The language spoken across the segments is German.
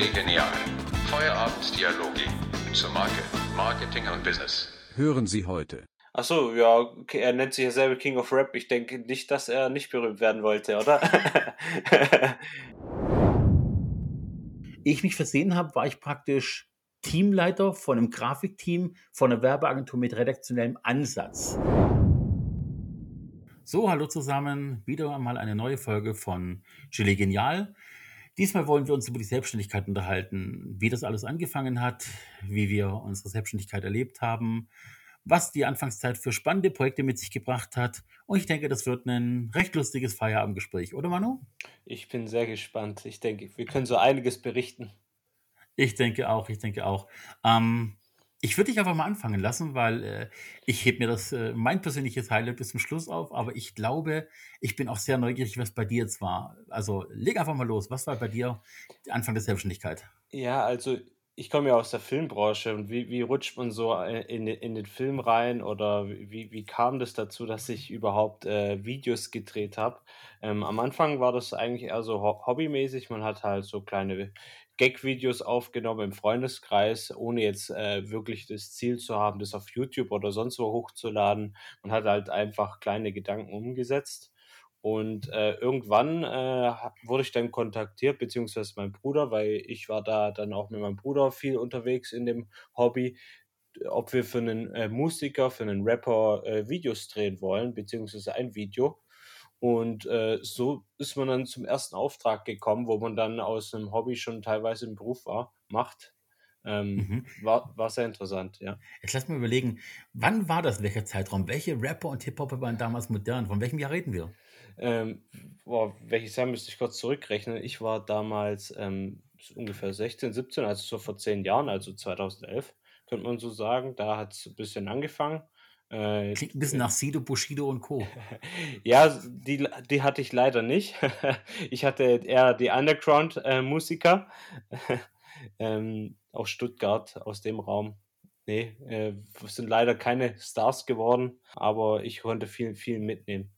Chili Genial. Feierabenddialoge zur Marke, Marketing und Business. Hören Sie heute. Achso, ja, er nennt sich ja selber King of Rap. Ich denke nicht, dass er nicht berühmt werden wollte, oder? ich mich versehen habe, war ich praktisch Teamleiter von einem Grafikteam von einer Werbeagentur mit redaktionellem Ansatz. So, hallo zusammen, wieder einmal eine neue Folge von Chili Genial. Diesmal wollen wir uns über die Selbstständigkeit unterhalten, wie das alles angefangen hat, wie wir unsere Selbstständigkeit erlebt haben, was die Anfangszeit für spannende Projekte mit sich gebracht hat. Und ich denke, das wird ein recht lustiges Feierabendgespräch, oder Manu? Ich bin sehr gespannt. Ich denke, wir können so einiges berichten. Ich denke auch, ich denke auch. Ähm, ich würde dich einfach mal anfangen lassen, weil äh, ich hebe mir das, äh, mein persönliches Highlight bis zum Schluss auf, aber ich glaube, ich bin auch sehr neugierig, was bei dir jetzt war. Also leg einfach mal los. Was war bei dir Anfang der Selbstständigkeit? Ja, also ich komme ja aus der Filmbranche und wie, wie rutscht man so äh, in, in den Film rein oder wie, wie kam das dazu, dass ich überhaupt äh, Videos gedreht habe? Ähm, am Anfang war das eigentlich eher so hobbymäßig. Man hat halt so kleine Gag-Videos aufgenommen im Freundeskreis, ohne jetzt äh, wirklich das Ziel zu haben, das auf YouTube oder sonst wo hochzuladen. Man hat halt einfach kleine Gedanken umgesetzt. Und äh, irgendwann äh, wurde ich dann kontaktiert, beziehungsweise mein Bruder, weil ich war da dann auch mit meinem Bruder viel unterwegs in dem Hobby, ob wir für einen äh, Musiker, für einen Rapper äh, Videos drehen wollen, beziehungsweise ein Video. Und äh, so ist man dann zum ersten Auftrag gekommen, wo man dann aus einem Hobby schon teilweise im Beruf war, macht. Ähm, mhm. war, war sehr interessant, ja. Jetzt lass mal überlegen, wann war das, welcher Zeitraum? Welche Rapper und Hip-Hopper waren damals modern? Von welchem Jahr reden wir? Ähm, boah, welches Jahr müsste ich kurz zurückrechnen? Ich war damals ähm, ungefähr 16, 17, also so vor zehn Jahren, also 2011, könnte man so sagen. Da hat es ein bisschen angefangen. Äh, Klingt ein bisschen nach Sido, Bushido und Co. ja, die, die hatte ich leider nicht. ich hatte eher die Underground-Musiker äh, ähm, aus Stuttgart, aus dem Raum. Nee, äh, sind leider keine Stars geworden, aber ich konnte viel, viel mitnehmen.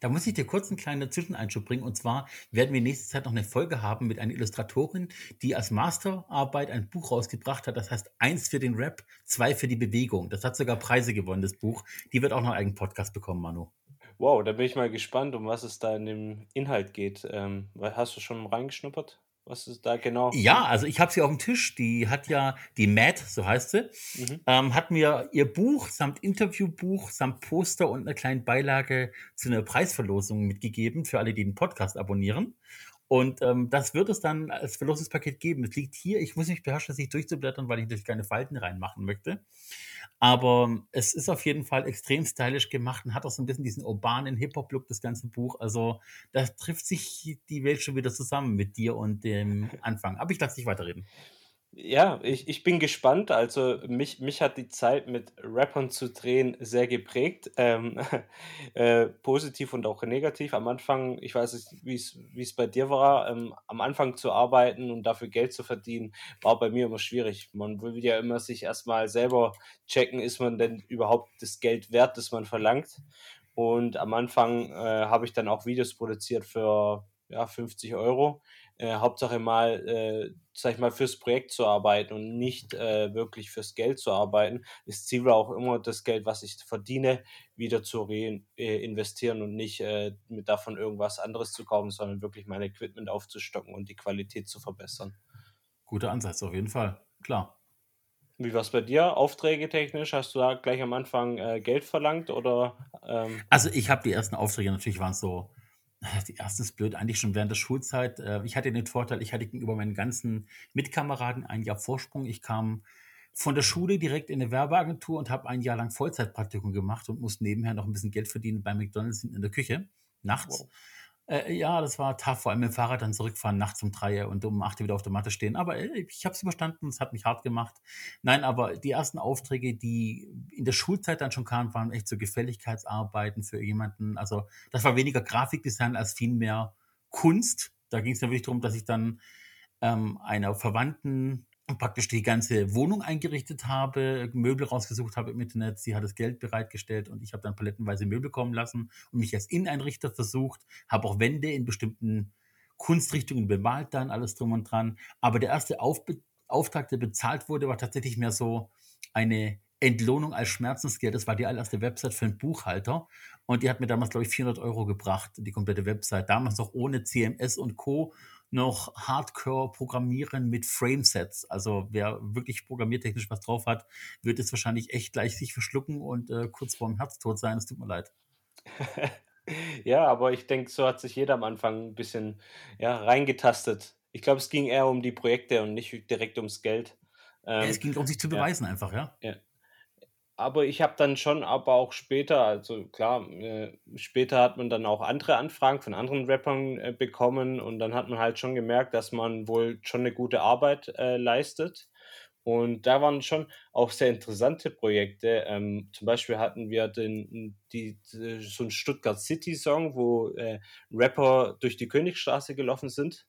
Da muss ich dir kurz einen kleinen Zwischeneinschub bringen. Und zwar werden wir nächste Zeit noch eine Folge haben mit einer Illustratorin, die als Masterarbeit ein Buch rausgebracht hat. Das heißt, eins für den Rap, zwei für die Bewegung. Das hat sogar Preise gewonnen, das Buch. Die wird auch noch einen eigenen Podcast bekommen, Manu. Wow, da bin ich mal gespannt, um was es da in dem Inhalt geht. Ähm, hast du schon reingeschnuppert? Was ist da genau? Ja, also ich habe sie auf dem Tisch. Die hat ja, die Matt, so heißt sie, mhm. ähm, hat mir ihr Buch samt Interviewbuch, samt Poster und einer kleinen Beilage zu einer Preisverlosung mitgegeben für alle, die den Podcast abonnieren. Und ähm, das wird es dann als Verlosungspaket geben. Es liegt hier, ich muss mich beherrschen, das nicht durchzublättern, weil ich natürlich keine Falten reinmachen möchte. Aber es ist auf jeden Fall extrem stylisch gemacht und hat auch so ein bisschen diesen urbanen Hip-Hop-Look, das ganze Buch. Also da trifft sich die Welt schon wieder zusammen mit dir und dem Anfang. Aber ich lasse dich weiterreden. Ja, ich, ich bin gespannt. Also mich, mich hat die Zeit mit Rappern zu drehen sehr geprägt. Ähm, äh, positiv und auch negativ. Am Anfang, ich weiß nicht, wie es bei dir war, ähm, am Anfang zu arbeiten und dafür Geld zu verdienen, war bei mir immer schwierig. Man will ja immer sich erstmal selber checken, ist man denn überhaupt das Geld wert, das man verlangt. Und am Anfang äh, habe ich dann auch Videos produziert für ja, 50 Euro äh, Hauptsache mal, äh, sag ich mal, fürs Projekt zu arbeiten und nicht äh, wirklich fürs Geld zu arbeiten. Das Ziel war auch immer, das Geld, was ich verdiene, wieder zu reinvestieren und nicht äh, mit davon irgendwas anderes zu kaufen, sondern wirklich mein Equipment aufzustocken und die Qualität zu verbessern. Guter Ansatz, auf jeden Fall, klar. Wie war es bei dir? Aufträge technisch? Hast du da gleich am Anfang äh, Geld verlangt oder? Ähm also ich habe die ersten Aufträge natürlich waren so die erste ist blöd, eigentlich schon während der Schulzeit. Äh, ich hatte den Vorteil, ich hatte gegenüber meinen ganzen Mitkameraden ein Jahr Vorsprung. Ich kam von der Schule direkt in eine Werbeagentur und habe ein Jahr lang Vollzeitpraktikum gemacht und musste nebenher noch ein bisschen Geld verdienen bei McDonalds in der Küche nachts. Wow. Äh, ja, das war tough, vor allem mit dem Fahrrad dann zurückfahren, nachts um drei und um acht wieder auf der Matte stehen. Aber äh, ich habe es überstanden, es hat mich hart gemacht. Nein, aber die ersten Aufträge, die in der Schulzeit dann schon kamen, waren echt so Gefälligkeitsarbeiten für jemanden. Also das war weniger Grafikdesign als vielmehr Kunst. Da ging es ja wirklich darum, dass ich dann ähm, einer Verwandten praktisch die ganze Wohnung eingerichtet habe, Möbel rausgesucht habe im Internet. Sie hat das Geld bereitgestellt und ich habe dann palettenweise Möbel kommen lassen und mich als Inneneinrichter versucht, habe auch Wände in bestimmten Kunstrichtungen bemalt dann, alles drum und dran. Aber der erste Aufbe Auftrag, der bezahlt wurde, war tatsächlich mehr so eine Entlohnung als Schmerzensgeld. Das war die allererste Website für einen Buchhalter. Und die hat mir damals, glaube ich, 400 Euro gebracht, die komplette Website. Damals noch ohne CMS und Co noch Hardcore programmieren mit Framesets. Also wer wirklich programmiertechnisch was drauf hat, wird es wahrscheinlich echt gleich sich verschlucken und äh, kurz vorm Herztod sein. Es tut mir leid. Ja, aber ich denke, so hat sich jeder am Anfang ein bisschen, ja, reingetastet. Ich glaube, es ging eher um die Projekte und nicht direkt ums Geld. Ja, es Ähm, ging darum, sich zu ja, beweisen einfach, ja. ja. Aber ich habe dann schon aber auch später also klar, äh, später hat man dann auch andere Anfragen von anderen Rappern, äh, bekommen und dann hat man halt schon gemerkt, dass man wohl schon eine gute Arbeit, äh, leistet. Und da waren schon auch sehr interessante Projekte. Ähm, zum Beispiel hatten wir den die so 'n Stuttgart City Song, wo, äh, Rapper durch die Königstraße gelaufen sind.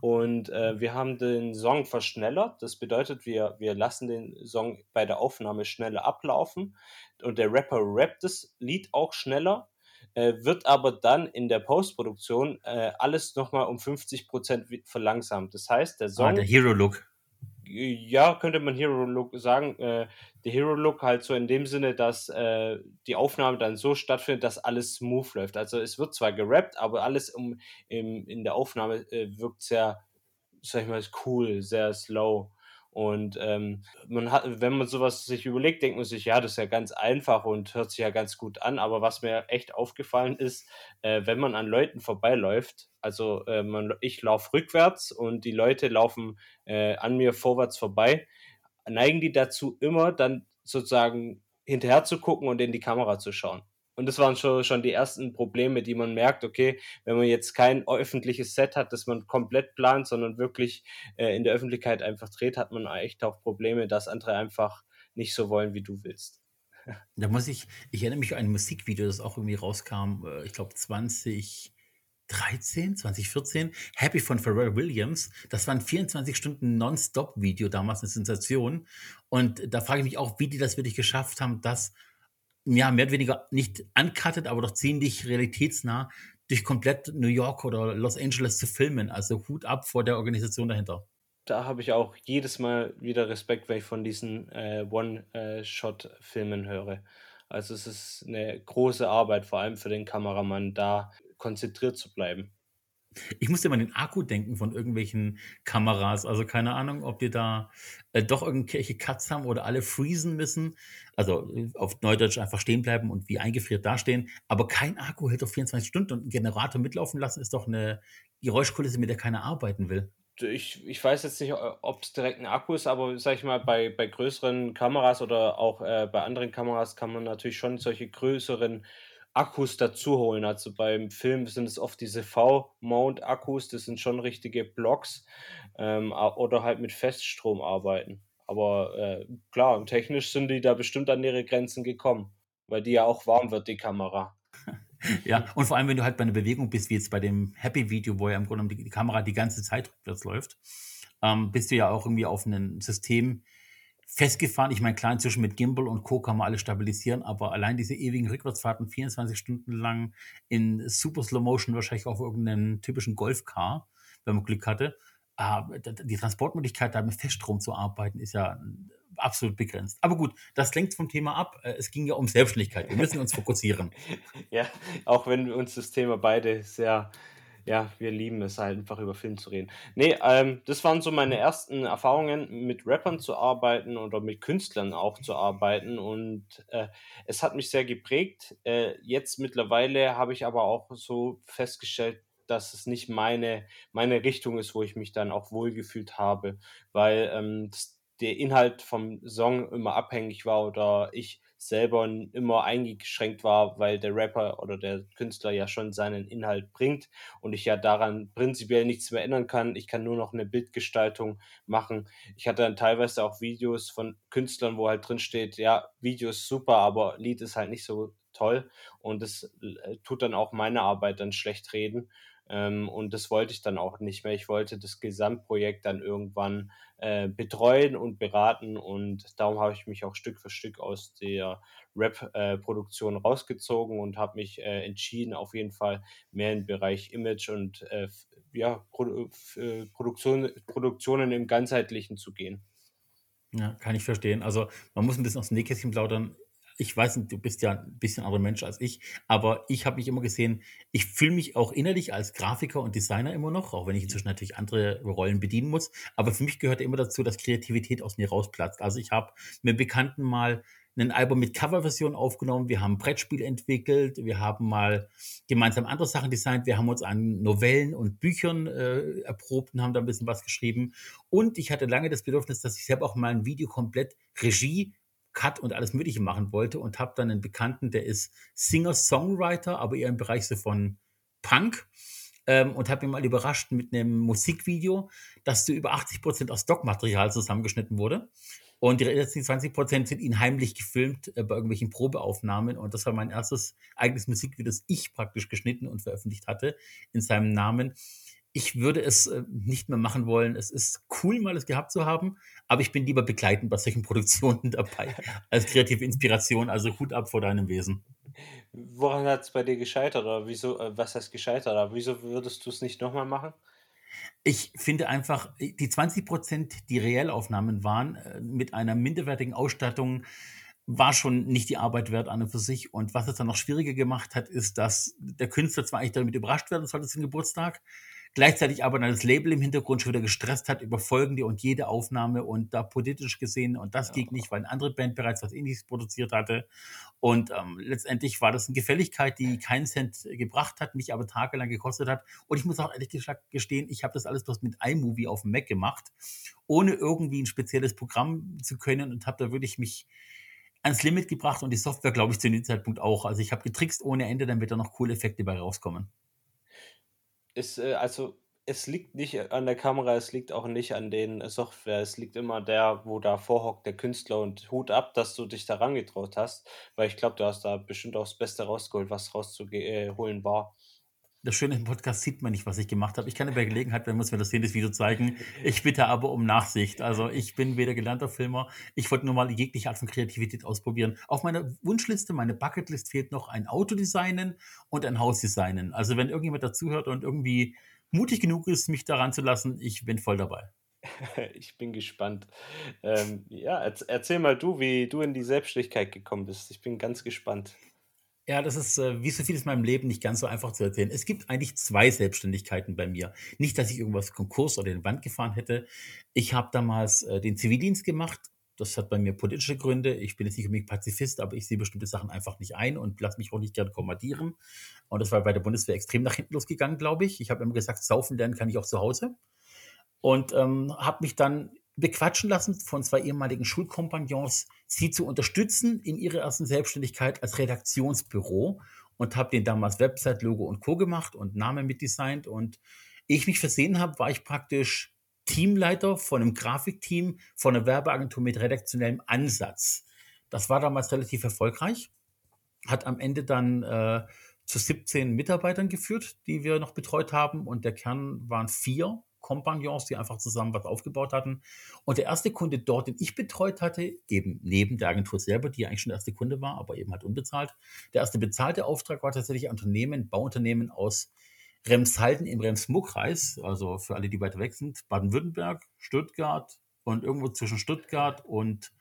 Und, äh, wir haben den Song verschnellert. Das bedeutet, wir wir lassen den Song bei der Aufnahme schneller ablaufen und der Rapper rappt das Lied auch schneller, äh, wird aber dann in der Postproduktion, äh, alles noch mal um 50 wi verlangsamt. Das heißt, der Ah, der Song Hero Look. Ja, könnte man Hero Look sagen. Äh, der Hero Look halt so in dem Sinne, dass, äh, die Aufnahme dann so stattfindet, dass alles smooth läuft. Also, es wird zwar gerappt, aber alles um im in der Aufnahme, äh, wirkt sehr, sage ich mal, cool, sehr slow. Und, ähm, man hat wenn man so was sich überlegt, denkt man sich: „Ja, das ist ja ganz einfach und hört sich ja ganz gut an.“ Aber was mir echt aufgefallen ist, äh, wenn man an Leuten vorbeiläuft also, äh, man ich laufe rückwärts und die Leute laufen, äh, an mir vorwärts vorbei, neigen die dazu, immer dann sozusagen hinterher zu gucken und in die Kamera zu schauen. Und das waren scho schon die ersten Probleme, die man merkt, okay, wenn man jetzt kein öffentliches Set hat, das man komplett plant, sondern wirklich, äh, in der Öffentlichkeit einfach dreht, hat man echt auch Probleme, dass andere einfach nicht so wollen, wie du willst. Da muss ich ich erinnere mich an ein Musikvideo, das auch irgendwie rauskam, äh, ich glaube 2013, 2014, „Happy“ von Pharrell Williams. Das war 'n 24 Stunden Nonstop-Video, damals 'ne Sensation. Und da frage ich mich auch, wie die das wirklich geschafft haben, das, ja, mehr oder weniger nicht uncutted, aber doch ziemlich realitätsnah durch komplett New York oder Los Angeles zu filmen. Also Hut ab vor der Organisation dahinter. Da habe ich auch jedes Mal wieder Respekt, wenn ich von diesen, äh, One äh, Shot-Filmen höre. Also, es ist 'ne große Arbeit, vor allem für den Kameramann, da konzentriert zu bleiben. Ich musste immer an den Akku denken von irgendwelchen Kameras. Also, keine Ahnung, ob die da, äh, doch irgendwelche Cuts haben oder alle freezen müssen. Also, äh, auf Neudeutsch einfach stehen bleiben und wie eingefriert dastehen. Aber kein Akku hält doch 24 Stunden und 'n Generator mitlaufen lassen ist doch 'ne Geräuschkulisse, mit der keiner arbeiten will. Ich ich weiß jetzt nicht, o ob's direkt 'n Akku ist, aber sage ich mal, bei bei größeren Kameras oder auch, äh, bei anderen Kameras kann man natürlich schon solche größeren Akkus dazu holen. Also, beim Film sind es oft diese V-Mount-Akkus, das sind schon richtige Blocks, ähm, oder halt mit Feststrom arbeiten. Aber, äh, klar, technisch sind die da bestimmt an ihre Grenzen gekommen, weil die ja auch warm wird, die Kamera. Ja, und vor allem, wenn du halt bei 'ner Bewegung bist, wie jetzt bei dem Happy-Video, wo ja im Grunde die die Kamera die ganze Zeit rückwärts läuft, ähm, bist du ja auch irgendwie auf 'nen System festgefahren. Ich meine, klar, inzwischen mit Gimbal und Co. kann man alles stabilisieren, aber allein diese ewigen Rückwärtsfahrten 24 Stunden lang in super Slow Motion, wahrscheinlich auf irgend 'nem typischen Golf-Car, wenn man Glück hatte. Ah, die Transportmöglichkeit, da mit Feststrom zu arbeiten, ist ja absolut begrenzt. Aber gut, das lenkt vom Thema ab. Äh, es ging ja um Selbstständigkeit. Wir müssen uns fokussieren. Ja, auch wenn uns das Thema beide sehr ja, wir lieben es halt einfach über Film zu reden. Ne, ähm, das waren so meine ersten Erfahrungen, mit Rappern zu arbeiten oder mit Künstlern auch zu arbeiten und, äh, es hat mich sehr geprägt. Äh, jetzt mittlerweile habe ich aber auch so festgestellt, dass es nicht meine meine Richtung ist, wo ich mich dann auch wohlgefühlt habe, weil, ähm, der Inhalt vom Song immer abhängig war oder ich selber immer eingeschränkt war, weil der Rapper oder der Künstler ja schon seinen Inhalt bringt und ich ja daran prinzipiell nichts mehr ändern kann. Ich kann nur noch 'ne Bildgestaltung machen. Ich hatte dann teilweise auch Videos von Künstlern, wo halt drin steht: „Ja, Video ist super, aber Lied ist halt nicht so toll.“ Und l äh, tut dann auch meine Arbeit dann schlecht reden. Ähm, und das wollte ich dann auch nicht mehr. Ich wollte das Gesamtprojekt dann irgendwann äh, betreuen und beraten und darum habe ich mich auch Stück für Stück aus der Rap-Produktion äh, rausgezogen und habe mich äh, entschieden, auf jeden Fall mehr im Bereich Image und äh, ja, Pro äh, Produktion, Produktionen im Ganzheitlichen zu gehen. Ja, kann ich verstehen. Also man muss ein bisschen aus dem Nähkästchen plaudern ich weiß nicht, du bist ja ein bisschen anderer Mensch als ich, aber ich habe mich immer gesehen, ich fühle mich auch innerlich als Grafiker und Designer immer noch, auch wenn ich inzwischen natürlich andere Rollen bedienen muss. Aber für mich gehört immer dazu, dass Kreativität aus mir rausplatzt. Also ich habe mit Bekannten mal ein Album mit Coverversion aufgenommen, wir haben Brettspiel entwickelt, wir haben mal gemeinsam andere Sachen designt, wir haben uns an Novellen und Büchern äh, erprobt und haben da ein bisschen was geschrieben. Und ich hatte lange das Bedürfnis, dass ich selber auch mal ein Video komplett Regie Cut und alles Mögliche machen wollte und habe dann einen Bekannten, der ist Singer-Songwriter, aber eher im Bereich so von Punk. Ähm, und habe ihn mal überrascht mit einem Musikvideo, das zu über 80 Prozent aus Stockmaterial zusammengeschnitten wurde. Und die letzten 20 Prozent sind ihn heimlich gefilmt äh, bei irgendwelchen Probeaufnahmen. Und das war mein erstes eigenes Musikvideo, das ich praktisch geschnitten und veröffentlicht hatte in seinem Namen ich würde es äh, nicht mehr machen wollen. Es ist cool, mal es gehabt zu haben, aber ich bin lieber begleitend bei solchen Produktionen dabei als kreative Inspiration. Also Hut ab vor deinem Wesen. Woran hat es bei dir gescheitert oder wieso, äh, was heißt gescheitert, aber wieso würdest du es nicht nochmal machen? Ich finde einfach, die 20 Prozent, die Reellaufnahmen waren, äh, mit einer minderwertigen Ausstattung, war schon nicht die Arbeit wert an und für sich. Und was es dann noch schwieriger gemacht hat, ist, dass der Künstler zwar eigentlich damit überrascht werden sollte zum Geburtstag, gleichzeitig aber dann das Label im Hintergrund schon wieder gestresst hat über folgende und jede Aufnahme und da politisch gesehen und das ja. ging nicht, weil eine andere Band bereits was ähnliches produziert hatte. Und ähm, letztendlich war das eine Gefälligkeit, die keinen Cent gebracht hat, mich aber tagelang gekostet hat. Und ich muss auch ehrlich gesagt gestehen, ich habe das alles bloß mit iMovie auf dem Mac gemacht, ohne irgendwie ein spezielles Programm zu können und habe da wirklich mich ans Limit gebracht und die Software, glaube ich, zu dem Zeitpunkt auch. Also ich habe getrickst ohne Ende, damit da noch coole Effekte bei rauskommen. Ist, äh, also es liegt nicht an der Kamera, es liegt auch nicht an den Software. Es liegt immer der, wo da vorhockt, der Künstler und Hut ab, dass du dich da rangetraut hast, weil ich glaube, du hast da bestimmt auch das Beste rausgeholt, was rauszuholen äh, war. Das Schöne im Podcast sieht man nicht, was ich gemacht habe. Ich kann bei Gelegenheit, wenn wir uns mir das sehen, das Video zeigen. Ich bitte aber um Nachsicht. Also ich bin weder gelernter Filmer. Ich wollte nur mal jegliche Art von Kreativität ausprobieren. Auf meiner Wunschliste, meine Bucketlist fehlt noch ein Auto designen und ein Haus designen. Also wenn irgendjemand dazuhört und irgendwie mutig genug ist, mich daran zu lassen, ich bin voll dabei. Ich bin gespannt. Ähm, ja, erzähl mal du, wie du in die Selbstständigkeit gekommen bist. Ich bin ganz gespannt. Ja, das ist äh, wie so vieles in meinem Leben nicht ganz so einfach zu erzählen. Es gibt eigentlich zwei Selbstständigkeiten bei mir. Nicht, dass ich irgendwas Konkurs oder den Wand gefahren hätte. Ich habe damals äh, den Zivildienst gemacht. Das hat bei mir politische Gründe. Ich bin jetzt nicht unbedingt Pazifist, aber ich sehe bestimmte Sachen einfach nicht ein und lasse mich auch nicht gerne kommandieren. Und das war bei der Bundeswehr extrem nach hinten losgegangen, glaube ich. Ich habe immer gesagt, saufen lernen kann ich auch zu Hause. Und ähm, habe mich dann bequatschen lassen von zwei ehemaligen Schulkompagnons, sie zu unterstützen in ihrer ersten Selbstständigkeit als Redaktionsbüro und habe den damals Website, Logo und Co. gemacht und Name mitdesignt. Und ehe ich mich versehen habe, war ich praktisch Teamleiter von einem Grafikteam von einer Werbeagentur mit redaktionellem Ansatz. Das war damals relativ erfolgreich, hat am Ende dann äh, zu 17 Mitarbeitern geführt, die wir noch betreut haben und der Kern waren vier Kompagnons, die einfach zusammen was aufgebaut hatten. Und der erste Kunde dort, den ich betreut hatte, eben neben der Agentur selber, die eigentlich schon der erste Kunde war, aber eben halt unbezahlt. Der erste bezahlte Auftrag war tatsächlich ein Unternehmen, Bauunternehmen aus Remshalden im Rems-Muck-Kreis, also für alle, die weiter weg sind, Baden-Württemberg, Stuttgart und irgendwo zwischen Stuttgart und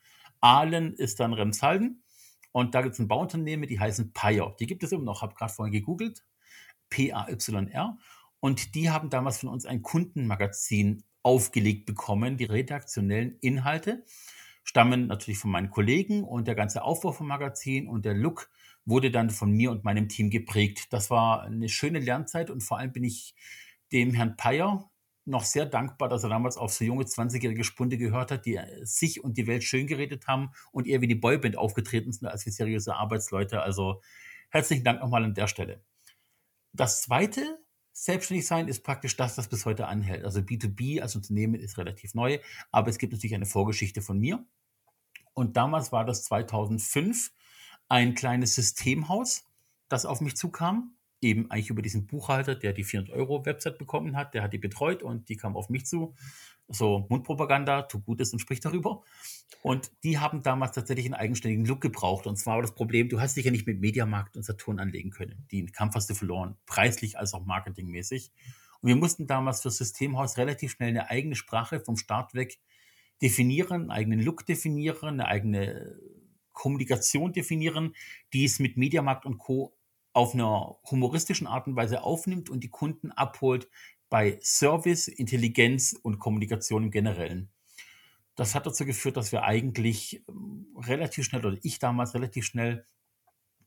Aalen ist dann Remshalden. Und da gibt es ein Bauunternehmen, die heißen Payer. Die gibt es immer noch, habe gerade vorhin gegoogelt. P-A-Y-R. Und die haben damals von uns ein Kundenmagazin aufgelegt bekommen. Die redaktionellen Inhalte stammen natürlich von meinen Kollegen und der ganze Aufbau vom Magazin und der Look wurde dann von mir und meinem Team geprägt. Das war eine schöne Lernzeit und vor allem bin ich dem Herrn Peyer noch sehr dankbar, dass er damals auf so junge 20-jährige Spunde gehört hat, die sich und die Welt schön geredet haben und eher wie die Boyband aufgetreten sind als wie seriöse Arbeitsleute. Also herzlichen Dank nochmal an der Stelle. Das zweite Selbstständig sein ist praktisch das, was bis heute anhält. Also B2B als Unternehmen ist relativ neu, aber es gibt natürlich eine Vorgeschichte von mir. Und damals war das 2005 ein kleines Systemhaus, das auf mich zukam. Eben eigentlich über diesen Buchhalter, der die 400 Euro Website bekommen hat, der hat die betreut und die kam auf mich zu. So Mundpropaganda, tu Gutes und sprich darüber. Und die haben damals tatsächlich einen eigenständigen Look gebraucht. Und zwar war das Problem, du hast dich ja nicht mit Mediamarkt und Saturn anlegen können. Den Kampf hast du verloren, preislich als auch marketingmäßig. Und wir mussten damals für Systemhaus relativ schnell eine eigene Sprache vom Start weg definieren, einen eigenen Look definieren, eine eigene Kommunikation definieren, die es mit Mediamarkt und Co. auf einer humoristischen Art und Weise aufnimmt und die Kunden abholt bei Service, Intelligenz und Kommunikation im Generellen. Das hat dazu geführt, dass wir eigentlich ähm, relativ schnell, oder ich damals relativ schnell,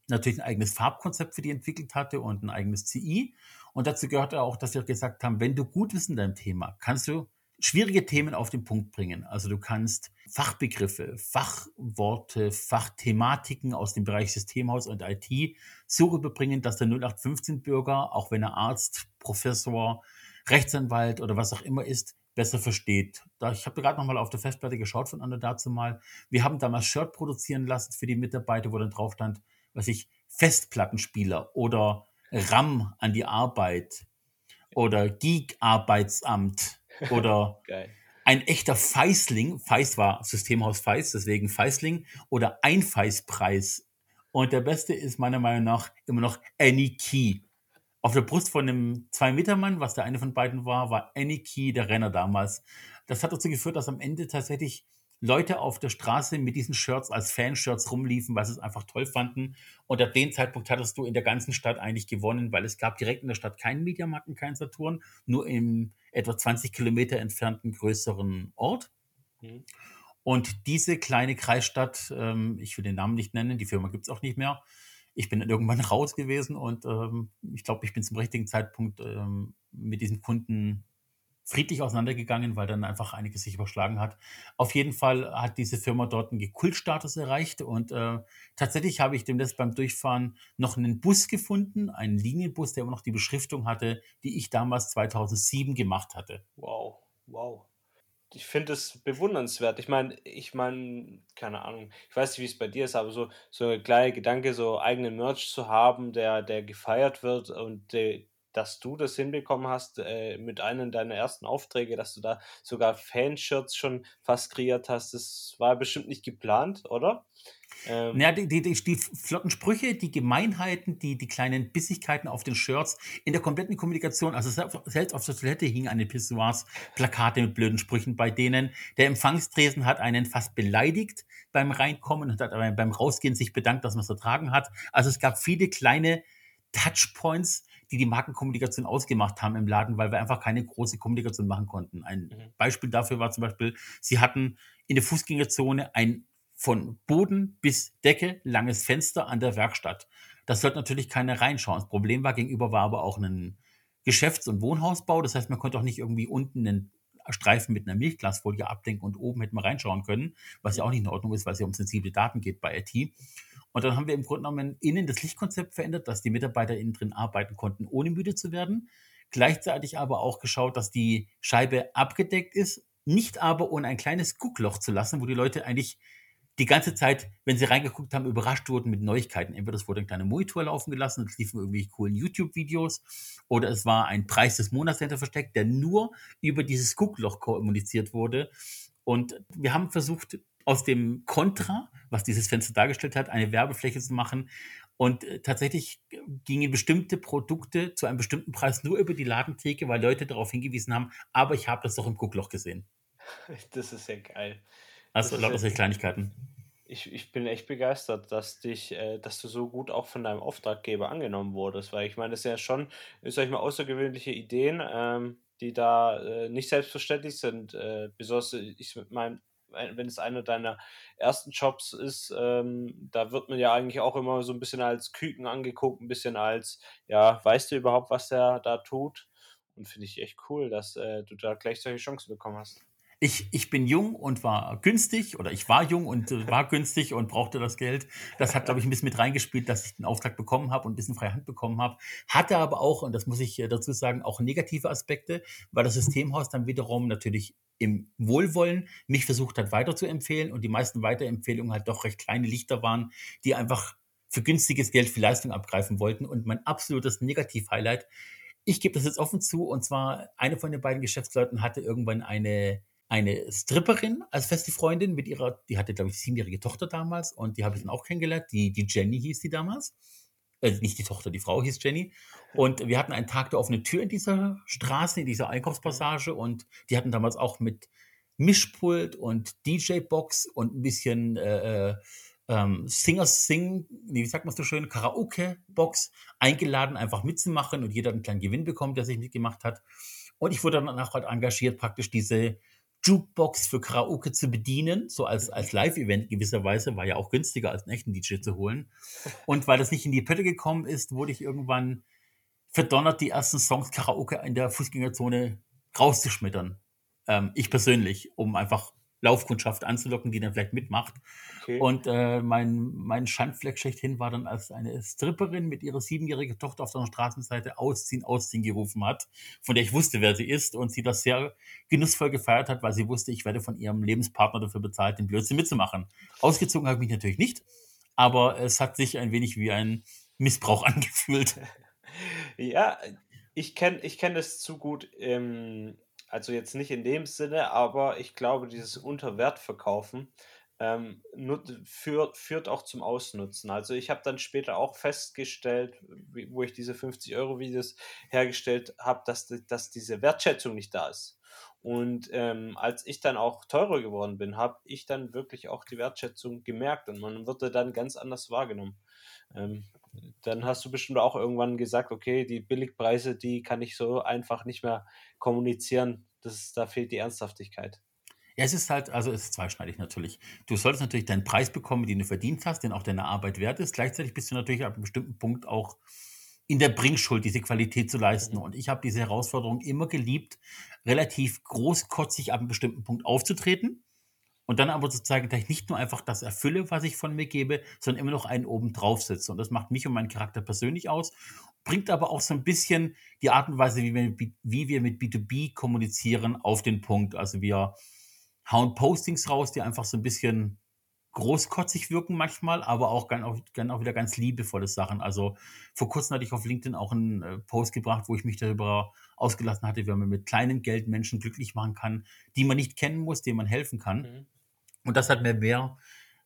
natürlich ein eigenes Farbkonzept für die entwickelt hatte und ein eigenes CI. Und dazu gehörte auch, dass wir gesagt haben, wenn du gut bist in deinem Thema, kannst du schwierige Themen auf den Punkt bringen. Also du kannst Fachbegriffe, Fachworte, Fachthematiken aus dem Bereich Systemhaus und IT so rüberbringen, dass der 0815-Bürger, auch wenn er Arzt, Professor, Rechtsanwalt oder was auch immer ist, besser versteht. Da, ich habe gerade noch mal auf der Festplatte geschaut von Anno dazu mal. Wir haben damals Shirt produzieren lassen für die Mitarbeiter, wo dann drauf stand, was ich, Festplattenspieler oder RAM an die Arbeit oder Geek-Arbeitsamt oder ein echter Feisling. Feis war Systemhaus Feis, deswegen Feisling oder Einfaispreis. Und der beste ist meiner Meinung nach immer noch Any Key. Auf der Brust von einem Zwei-Meter-Mann, was der eine von beiden war, war Aniki, der Renner damals. Das hat dazu geführt, dass am Ende tatsächlich Leute auf der Straße mit diesen Shirts als Fanshirts rumliefen, weil sie es einfach toll fanden. Und ab dem Zeitpunkt hattest du in der ganzen Stadt eigentlich gewonnen, weil es gab direkt in der Stadt keinen Mediamarkt und keinen Saturn, nur im etwa 20 Kilometer entfernten größeren Ort. Mhm. Und diese kleine Kreisstadt, ähm, ich will den Namen nicht nennen, die Firma gibt es auch nicht mehr, ich bin dann irgendwann raus gewesen und ähm, ich glaube, ich bin zum richtigen Zeitpunkt ähm, mit diesen Kunden friedlich auseinandergegangen, weil dann einfach einiges sich überschlagen hat. Auf jeden Fall hat diese Firma dort einen Kultstatus erreicht und äh, tatsächlich habe ich demnächst beim Durchfahren noch einen Bus gefunden, einen Linienbus, der immer noch die Beschriftung hatte, die ich damals 2007 gemacht hatte. Wow, wow ich finde es bewundernswert. Ich meine, ich meine, keine Ahnung, ich weiß nicht, wie es bei dir ist, aber so, so ein kleiner Gedanke, so eigenen Merch zu haben, der, der gefeiert wird und de, dass du das hinbekommen hast äh, mit einem deiner ersten Aufträge, dass du da sogar Fanshirts schon fast kreiert hast, das war bestimmt nicht geplant, oder? Ähm, ja, die, die, die, flotten Sprüche, die Gemeinheiten, die, die kleinen Bissigkeiten auf den Shirts, in der kompletten Kommunikation, also selbst auf der Toilette hingen eine Pissoirs Plakate mit blöden Sprüchen, bei denen der Empfangstresen hat einen fast beleidigt beim Reinkommen und hat aber beim Rausgehen sich bedankt, dass man es ertragen hat. Also es gab viele kleine Touchpoints, die die Markenkommunikation ausgemacht haben im Laden, weil wir einfach keine große Kommunikation machen konnten. Ein mhm. Beispiel dafür war zum Beispiel, sie hatten in der Fußgängerzone ein von Boden bis Decke langes Fenster an der Werkstatt. Das sollte natürlich keiner reinschauen. Das Problem war, gegenüber war aber auch ein Geschäfts- und Wohnhausbau. Das heißt, man konnte auch nicht irgendwie unten einen Streifen mit einer Milchglasfolie abdenken und oben hätte man reinschauen können, was ja auch nicht in Ordnung ist, weil es ja um sensible Daten geht bei IT. Und dann haben wir im Grunde genommen innen das Lichtkonzept verändert, dass die Mitarbeiter innen drin arbeiten konnten, ohne müde zu werden. Gleichzeitig aber auch geschaut, dass die Scheibe abgedeckt ist, nicht aber ohne ein kleines Guckloch zu lassen, wo die Leute eigentlich die ganze Zeit, wenn sie reingeguckt haben, überrascht wurden mit Neuigkeiten. Entweder es wurde ein kleiner Monitor laufen gelassen es liefen irgendwie coolen YouTube-Videos oder es war ein Preis des Monats dahinter versteckt, der nur über dieses Guckloch kommuniziert wurde. Und wir haben versucht, aus dem Kontra, was dieses Fenster dargestellt hat, eine Werbefläche zu machen. Und äh, tatsächlich gingen bestimmte Produkte zu einem bestimmten Preis nur über die Ladentheke, weil Leute darauf hingewiesen haben, aber ich habe das doch im Guckloch gesehen. Das ist ja geil. Also lauter solche Kleinigkeiten. Ich, ich bin echt begeistert, dass dich, äh, dass du so gut auch von deinem Auftraggeber angenommen wurdest, weil ich meine, das sind ja schon, sag ich mal, außergewöhnliche Ideen, ähm, die da äh, nicht selbstverständlich sind. Äh, besonders ich meine, wenn es einer deiner ersten Jobs ist, ähm, da wird man ja eigentlich auch immer so ein bisschen als Küken angeguckt, ein bisschen als, ja, weißt du überhaupt, was der da tut? Und finde ich echt cool, dass äh, du da gleich solche Chancen bekommen hast ich, ich bin jung und war günstig oder ich war jung und äh, war günstig und brauchte das Geld. Das hat, glaube ich, ein bisschen mit reingespielt, dass ich den Auftrag bekommen habe und ein bisschen freie Hand bekommen habe. Hatte aber auch, und das muss ich äh, dazu sagen, auch negative Aspekte, weil das Systemhaus dann wiederum natürlich im Wohlwollen mich versucht hat weiterzuempfehlen und die meisten Weiterempfehlungen halt doch recht kleine Lichter waren, die einfach für günstiges Geld für Leistung abgreifen wollten. Und mein absolutes Negativ-Highlight, ich gebe das jetzt offen zu, und zwar eine von den beiden Geschäftsleuten hatte irgendwann eine, eine Stripperin als feste Freundin mit ihrer, die hatte, glaube ich, siebenjährige Tochter damals und die habe ich dann auch kennengelernt. Die, die Jenny hieß die damals. Äh, nicht die Tochter, die Frau hieß Jenny. Und wir hatten einen Tag der offenen Tür in dieser Straße, in dieser Einkaufspassage und die hatten damals auch mit Mischpult und DJ-Box und ein bisschen äh, äh ähm, Singers Sing, wie sagt man so schön, Karaoke-Box eingeladen, einfach mitzumachen und jeder einen kleinen Gewinn bekommt, der sich mitgemacht hat. Und ich wurde dann auch halt engagiert, praktisch diese Jukebox für Karaoke zu bedienen, so als, als Live-Event gewisserweise, war ja auch günstiger als einen echten DJ zu holen. Und weil das nicht in die Pötte gekommen ist, wurde ich irgendwann verdonnert, die ersten Songs Karaoke in der Fußgängerzone rauszuschmettern. Ähm, ich persönlich, um einfach Laufkundschaft anzulocken, die dann vielleicht mitmacht. Okay. Und äh, mein, mein Schandfleck schlechthin war dann, als eine Stripperin mit ihrer siebenjährigen Tochter auf der Straßenseite ausziehen, ausziehen gerufen hat, von der ich wusste, wer sie ist und sie das sehr genussvoll gefeiert hat, weil sie wusste, ich werde von ihrem Lebenspartner dafür bezahlt, den Blödsinn mitzumachen. Ausgezogen habe ich mich natürlich nicht, aber es hat sich ein wenig wie ein Missbrauch angefühlt. Ja, ich kenne ich kenn das zu gut. Ähm, also jetzt nicht in dem Sinne, aber ich glaube, dieses Unterwertverkaufen ähm, führt, führt auch zum Ausnutzen. Also ich habe dann später auch festgestellt, wie, wo ich diese 50-Euro-Videos hergestellt habe, dass, dass diese Wertschätzung nicht da ist. Und ähm, als ich dann auch teurer geworden bin, habe ich dann wirklich auch die Wertschätzung gemerkt und man wurde dann ganz anders wahrgenommen. Ähm, dann hast du bestimmt auch irgendwann gesagt, okay, die Billigpreise, die kann ich so einfach nicht mehr kommunizieren. Das, da fehlt die Ernsthaftigkeit. Ja, es ist halt, also es ist zweischneidig natürlich. Du solltest natürlich deinen Preis bekommen, den du verdient hast, den auch deine Arbeit wert ist. Gleichzeitig bist du natürlich ab einem bestimmten Punkt auch in der Bringschuld, diese Qualität zu leisten. Mhm. Und ich habe diese Herausforderung immer geliebt, relativ großkotzig ab einem bestimmten Punkt aufzutreten und dann aber zu zeigen, dass ich nicht nur einfach das erfülle, was ich von mir gebe, sondern immer noch einen oben drauf setze. Und das macht mich und meinen Charakter persönlich aus, bringt aber auch so ein bisschen die Art und Weise, wie wir, wie wir mit B2B kommunizieren, auf den Punkt. Also wir hauen Postings raus, die einfach so ein bisschen großkotzig wirken manchmal, aber auch gern, auch, gern auch wieder ganz liebevolle Sachen. Also vor kurzem hatte ich auf LinkedIn auch einen äh, Post gebracht, wo ich mich darüber ausgelassen hatte, wie man mit kleinem Geld Menschen glücklich machen kann, die man nicht kennen muss, denen man helfen kann. Mhm. Und das hat mir mehr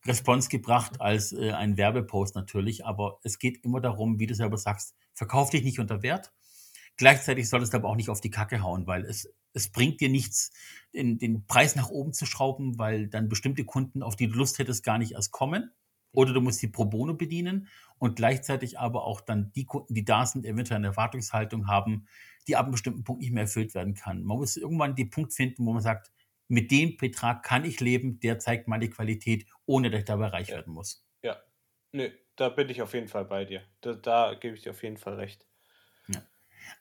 Response gebracht als äh, ein Werbepost natürlich. Aber es geht immer darum, wie du selber sagst, verkauf dich nicht unter Wert. Gleichzeitig solltest du aber auch nicht auf die Kacke hauen, weil es, es bringt dir nichts, den, den Preis nach oben zu schrauben, weil dann bestimmte Kunden, auf die du Lust hättest, gar nicht erst kommen. Oder du musst die pro bono bedienen und gleichzeitig aber auch dann die Kunden, die da sind, eventuell eine Erwartungshaltung haben, die ab einem bestimmten Punkt nicht mehr erfüllt werden kann. Man muss irgendwann den Punkt finden, wo man sagt, mit dem Betrag kann ich leben, der zeigt meine Qualität, ohne dass ich dabei reich ja. werden muss. Ja, nö, da bin ich auf jeden Fall bei dir. Da, da gebe ich dir auf jeden Fall recht.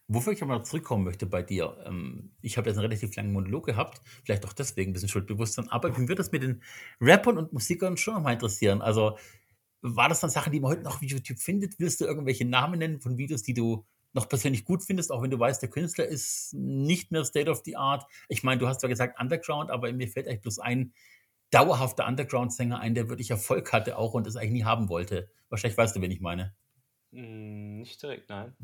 Wofür ich aber noch zurückkommen möchte bei dir, ähm, ich habe jetzt einen relativ langen Monolog gehabt, vielleicht auch deswegen ein bisschen Schuldbewusstsein, aber mich würde das mit den Rappern und Musikern schon nochmal interessieren. Also war das dann Sachen, die man heute noch auf YouTube findet? Willst du irgendwelche Namen nennen von Videos, die du noch persönlich gut findest, auch wenn du weißt, der Künstler ist nicht mehr State of the Art. Ich meine, du hast zwar gesagt Underground, aber mir fällt eigentlich bloß ein dauerhafter Underground-Sänger ein, der wirklich Erfolg hatte auch und das eigentlich nie haben wollte. Wahrscheinlich weißt du, wen ich meine. Hm, nicht direkt, nein.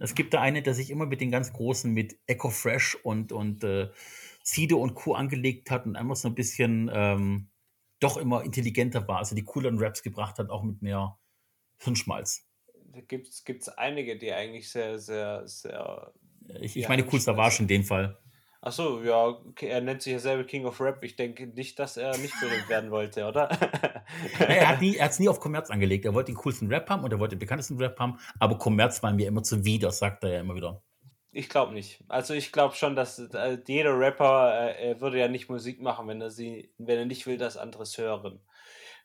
Es gibt da eine, der sich immer mit den ganz Großen, mit Echo Fresh und, und äh, Sido und Co. angelegt hat und einmal so ein bisschen ähm, doch immer intelligenter war, also die cooleren Raps gebracht hat, auch mit mehr Hirnschmalz gibt es einige, die eigentlich sehr, sehr, sehr. Ich, ich meine, Cool Savage in dem Fall. Achso, ja, er nennt sich ja selber King of Rap. Ich denke nicht, dass er nicht berühmt werden wollte, oder? er hat es nie auf Kommerz angelegt. Er wollte den coolsten Rap haben und er wollte den bekanntesten Rap haben, aber Kommerz war mir immer zuwider, sagt er ja immer wieder. Ich glaube nicht. Also ich glaube schon, dass äh, jeder Rapper äh, würde ja nicht Musik machen, wenn er sie, wenn er nicht will, dass andere es hören.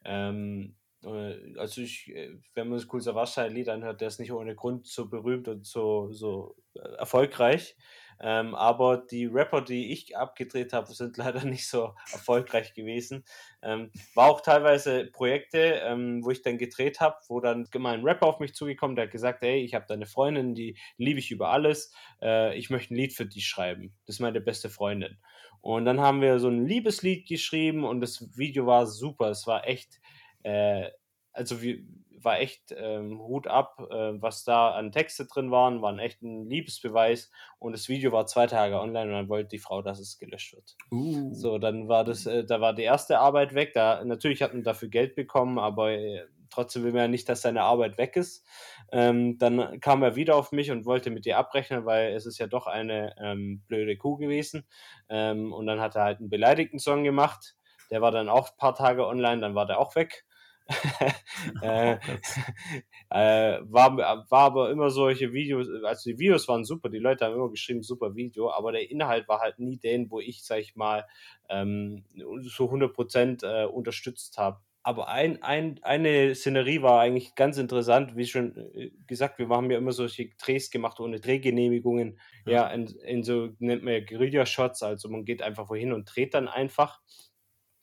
Ähm, äh, also ich, äh, wenn man das Cool Savage Lied anhört, der ist nicht ohne Grund so berühmt und so, so äh, erfolgreich. Ähm, aber die Rapper, die ich abgedreht habe, sind leider nicht so erfolgreich gewesen. Ähm, war auch teilweise Projekte, ähm, wo ich dann gedreht habe, wo dann mal ein Rapper auf mich zugekommen, der hat gesagt, hey, ich habe deine Freundin, die liebe ich über alles, äh, ich möchte ein Lied für dich schreiben. Das ist meine beste Freundin. Und dann haben wir so ein Liebeslied geschrieben und das Video war super. Es war echt äh, also wir, war echt ähm, Hut ab, äh, was da an Texte drin waren, war echt ein Liebesbeweis und das Video war zwei Tage online und dann wollte die Frau, dass es gelöscht wird. Uh. So, dann war das, äh, da war die erste Arbeit weg. Da, natürlich hat man dafür Geld bekommen, aber äh, trotzdem will man ja nicht, dass seine Arbeit weg ist. Ähm, dann kam er wieder auf mich und wollte mit ihr abrechnen, weil es ist ja doch eine ähm, blöde Kuh gewesen. Ähm, und dann hat er halt einen beleidigten Song gemacht. Der war dann auch ein paar Tage online, dann war der auch weg. äh, äh, war, war aber immer solche Videos, also die Videos waren super, die Leute haben immer geschrieben, super Video, aber der Inhalt war halt nie den, wo ich, sag ich mal, ähm, so 100% äh, unterstützt habe. Aber ein, ein, eine Szenerie war eigentlich ganz interessant, wie schon äh, gesagt, wir haben ja immer solche Drehs gemacht ohne Drehgenehmigungen. Ja, ja in, in, so nennt man ja Guerilla-Shots, also man geht einfach wohin und dreht dann einfach.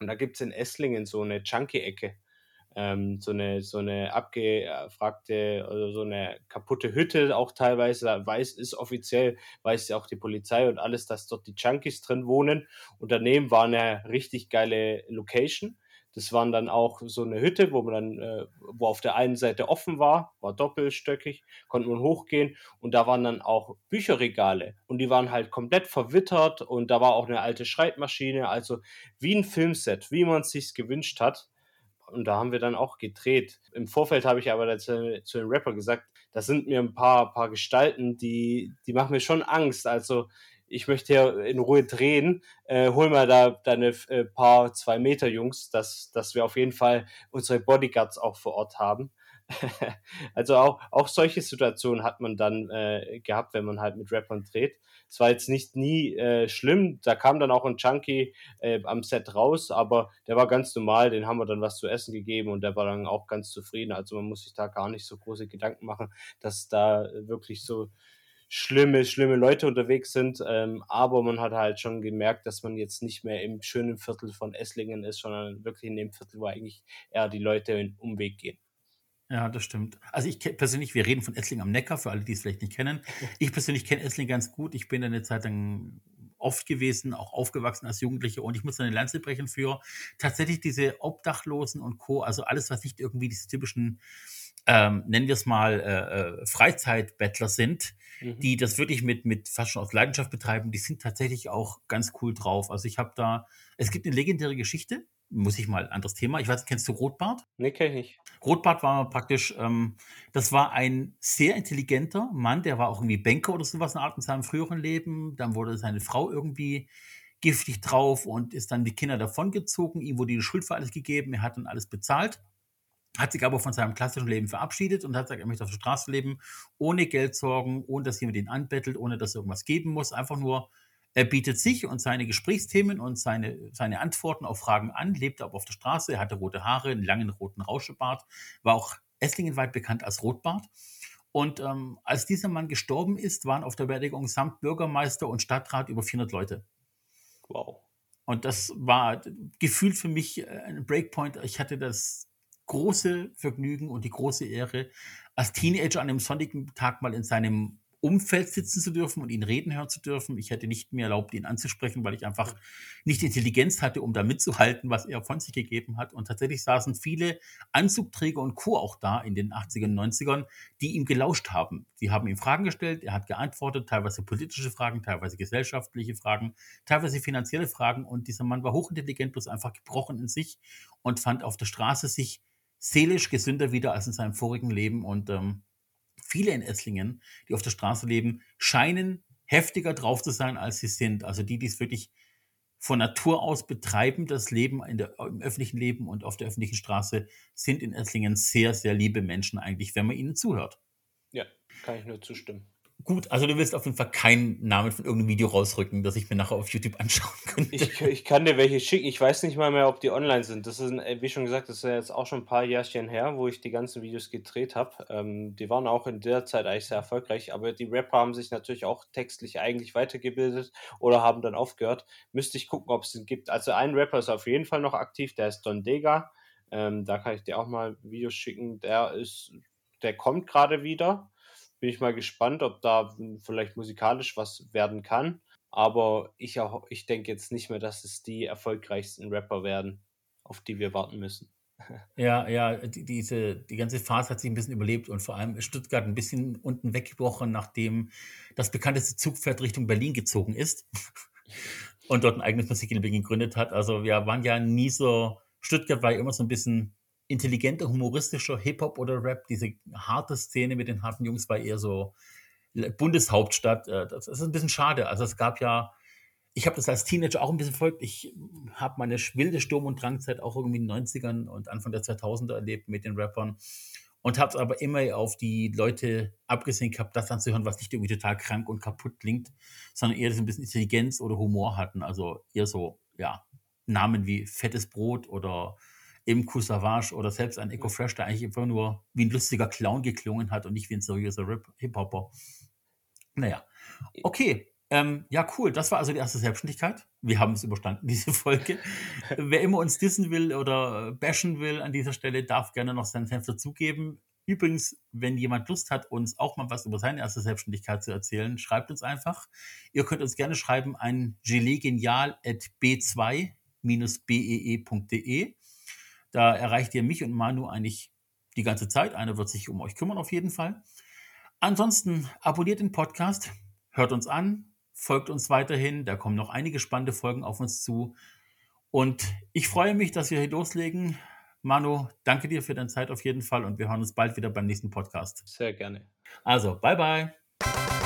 Und da gibt es in Esslingen so eine Junkie-Ecke ähm, so eine, so eine abgefragte oder so eine kaputte Hütte auch teilweise. Da weiß, ist offiziell, weiß ja auch die Polizei und alles, dass dort die Junkies drin wohnen. Und daneben war eine richtig geile Location. Das waren dann auch so eine Hütte, wo man dann, äh, wo auf der einen Seite offen war, war doppelstöckig, konnte man hochgehen und da waren dann auch Bücherregale und die waren halt komplett verwittert und da war auch eine alte Schreibmaschine, also wie ein Filmset, wie man es sich gewünscht hat und da haben wir dann auch gedreht. Im Vorfeld habe ich aber dazu, zu den Rapper gesagt, das sind mir ein paar, paar Gestalten, die, die machen mir schon Angst. Also ich möchte hier in Ruhe drehen, äh, hol mal da deine äh, paar zwei Meter Jungs, dass, dass wir auf jeden Fall unsere Bodyguards auch vor Ort haben. also auch, auch solche Situationen hat man dann äh, gehabt, wenn man halt mit Rappern dreht. Es war jetzt nicht nie äh, schlimm, da kam dann auch ein Chunky äh, am Set raus, aber der war ganz normal, den haben wir dann was zu essen gegeben und der war dann auch ganz zufrieden. Also man muss sich da gar nicht so große Gedanken machen, dass da wirklich so schlimme, schlimme Leute unterwegs sind. Ähm, aber man hat halt schon gemerkt, dass man jetzt nicht mehr im schönen Viertel von Esslingen ist, sondern wirklich in dem Viertel, wo eigentlich eher die Leute in Umweg gehen. Ja, das stimmt. Also ich persönlich, wir reden von Essling am Neckar, für alle, die es vielleicht nicht kennen. Ich persönlich kenne Essling ganz gut. Ich bin da eine Zeit lang oft gewesen, auch aufgewachsen als Jugendliche und ich muss eine Lanze brechen für tatsächlich diese Obdachlosen und Co., also alles, was nicht irgendwie diese typischen, ähm, nennen wir es mal, äh, äh Freizeitbettler sind, mhm. die das wirklich mit, mit fast schon aus Leidenschaft betreiben, die sind tatsächlich auch ganz cool drauf. Also ich habe da, es gibt eine legendäre Geschichte, muss ich mal, anderes Thema. Ich weiß, kennst du Rotbart? Nee, kenn ich nicht. Rotbart war praktisch, ähm, das war ein sehr intelligenter Mann, der war auch irgendwie Banker oder sowas in Art in seinem früheren Leben. Dann wurde seine Frau irgendwie giftig drauf und ist dann die Kinder davongezogen. Ihm wurde die Schuld für alles gegeben, er hat dann alles bezahlt. Hat sich aber von seinem klassischen Leben verabschiedet und hat gesagt, er möchte auf der Straße leben, ohne Geldsorgen, ohne dass jemand ihn anbettelt, ohne dass er irgendwas geben muss, einfach nur er bietet sich und seine Gesprächsthemen und seine, seine Antworten auf Fragen an, lebte aber auf der Straße, er hatte rote Haare, einen langen roten Rauschebart, war auch Esslingenweit bekannt als Rotbart. Und ähm, als dieser Mann gestorben ist, waren auf der Beerdigung samt Bürgermeister und Stadtrat über 400 Leute. Wow. Und das war gefühlt für mich äh, ein Breakpoint. Ich hatte das große Vergnügen und die große Ehre, als Teenager an einem sonnigen Tag mal in seinem Umfeld sitzen zu dürfen und ihn reden hören zu dürfen. Ich hätte nicht mehr erlaubt, ihn anzusprechen, weil ich einfach nicht die Intelligenz hatte, um da mitzuhalten, was er von sich gegeben hat. Und tatsächlich saßen viele Anzugträger und Co. auch da in den 80ern und 90ern, die ihm gelauscht haben. Sie haben ihm Fragen gestellt, er hat geantwortet, teilweise politische Fragen, teilweise gesellschaftliche Fragen, teilweise finanzielle Fragen. Und dieser Mann war hochintelligent, bloß einfach gebrochen in sich und fand auf der Straße sich seelisch gesünder wieder als in seinem vorigen Leben. Und ähm, viele in Esslingen, die auf der Straße leben, scheinen heftiger drauf zu sein, als sie sind. Also die, die es wirklich von Natur aus betreiben, das Leben der, im öffentlichen Leben und auf der öffentlichen Straße, sind in Esslingen sehr, sehr liebe Menschen eigentlich, wenn man ihnen zuhört. Ja, kann ich nur zustimmen. Gut, also du willst auf jeden Fall keinen Namen von irgendeinem Video rausrücken, das ich mir nachher auf YouTube anschauen könnte. Ich, ich kann dir welche schicken. Ich weiß nicht mal mehr, ob die online sind. Das ist, äh, wie schon gesagt, das ist ja jetzt auch schon ein paar Jährchen her, wo ich die ganzen Videos gedreht habe. Ähm, die waren auch in der Zeit eigentlich sehr erfolgreich, aber die Rapper haben sich natürlich auch textlich eigentlich weitergebildet oder haben dann aufgehört. Müsste ich gucken, ob es den gibt. Also ein Rapper ist auf jeden Fall noch aktiv, der ist Don Dega. Ähm, da kann ich dir auch mal Videos schicken. Der ist, der kommt gerade wieder bin ich mal gespannt, ob da vielleicht musikalisch was werden kann. Aber ich, ich denke jetzt nicht mehr, dass es die erfolgreichsten Rapper werden, auf die wir warten müssen. Ja, ja, die, diese, die ganze Phase hat sich ein bisschen überlebt und vor allem Stuttgart ein bisschen unten weggebrochen, nachdem das bekannteste Zugpferd Richtung Berlin gezogen ist und dort ein eigenes Musiklabel gegründet hat. Also wir waren ja nie so, Stuttgart war ja immer so ein bisschen intelligenter, humoristischer Hip-Hop oder Rap. Diese harte Szene mit den harten Jungs war eher so Bundeshauptstadt. Äh, das ist ein bisschen schade. Also es gab ja, ich habe das als Teenager auch ein bisschen verfolgt. Ich habe meine wilde Sturm- und Drangzeit auch irgendwie in den 90ern und Anfang der 2000er erlebt mit den Rappern und habe es aber immer auf die Leute abgesehen gehabt, das anzuhören, was nicht irgendwie total krank und kaputt klingt, sondern eher so ein bisschen Intelligenz oder Humor hatten. Also eher so, ja, Namen wie Fettes Brot oder eben Savage oder selbst ein Echo Fresh, der eigentlich einfach nur wie ein lustiger Clown geklungen hat und nicht wie ein seriöser Hip-Hopper. Naja, okay. Ähm, ja, cool. Das war also die erste Selbstständigkeit. Wir haben es überstanden, diese Folge. Wer immer uns dissen will oder bashen will an dieser Stelle, darf gerne noch seinen Senf dazugeben. Übrigens, wenn jemand Lust hat, uns auch mal was über seine erste Selbstständigkeit zu erzählen, schreibt uns einfach. Ihr könnt uns gerne schreiben an gelegenial.b2-bee.de. Da erreicht ihr mich und Manu eigentlich die ganze Zeit. Einer wird sich um euch kümmern auf jeden Fall. Ansonsten abonniert den Podcast, hört uns an, folgt uns weiterhin. Da kommen noch einige spannende Folgen auf uns zu. Und ich freue mich, dass wir hier loslegen. Manu, danke dir für deine Zeit auf jeden Fall und wir hören uns bald wieder beim nächsten Podcast. Sehr gerne. Also, bye bye.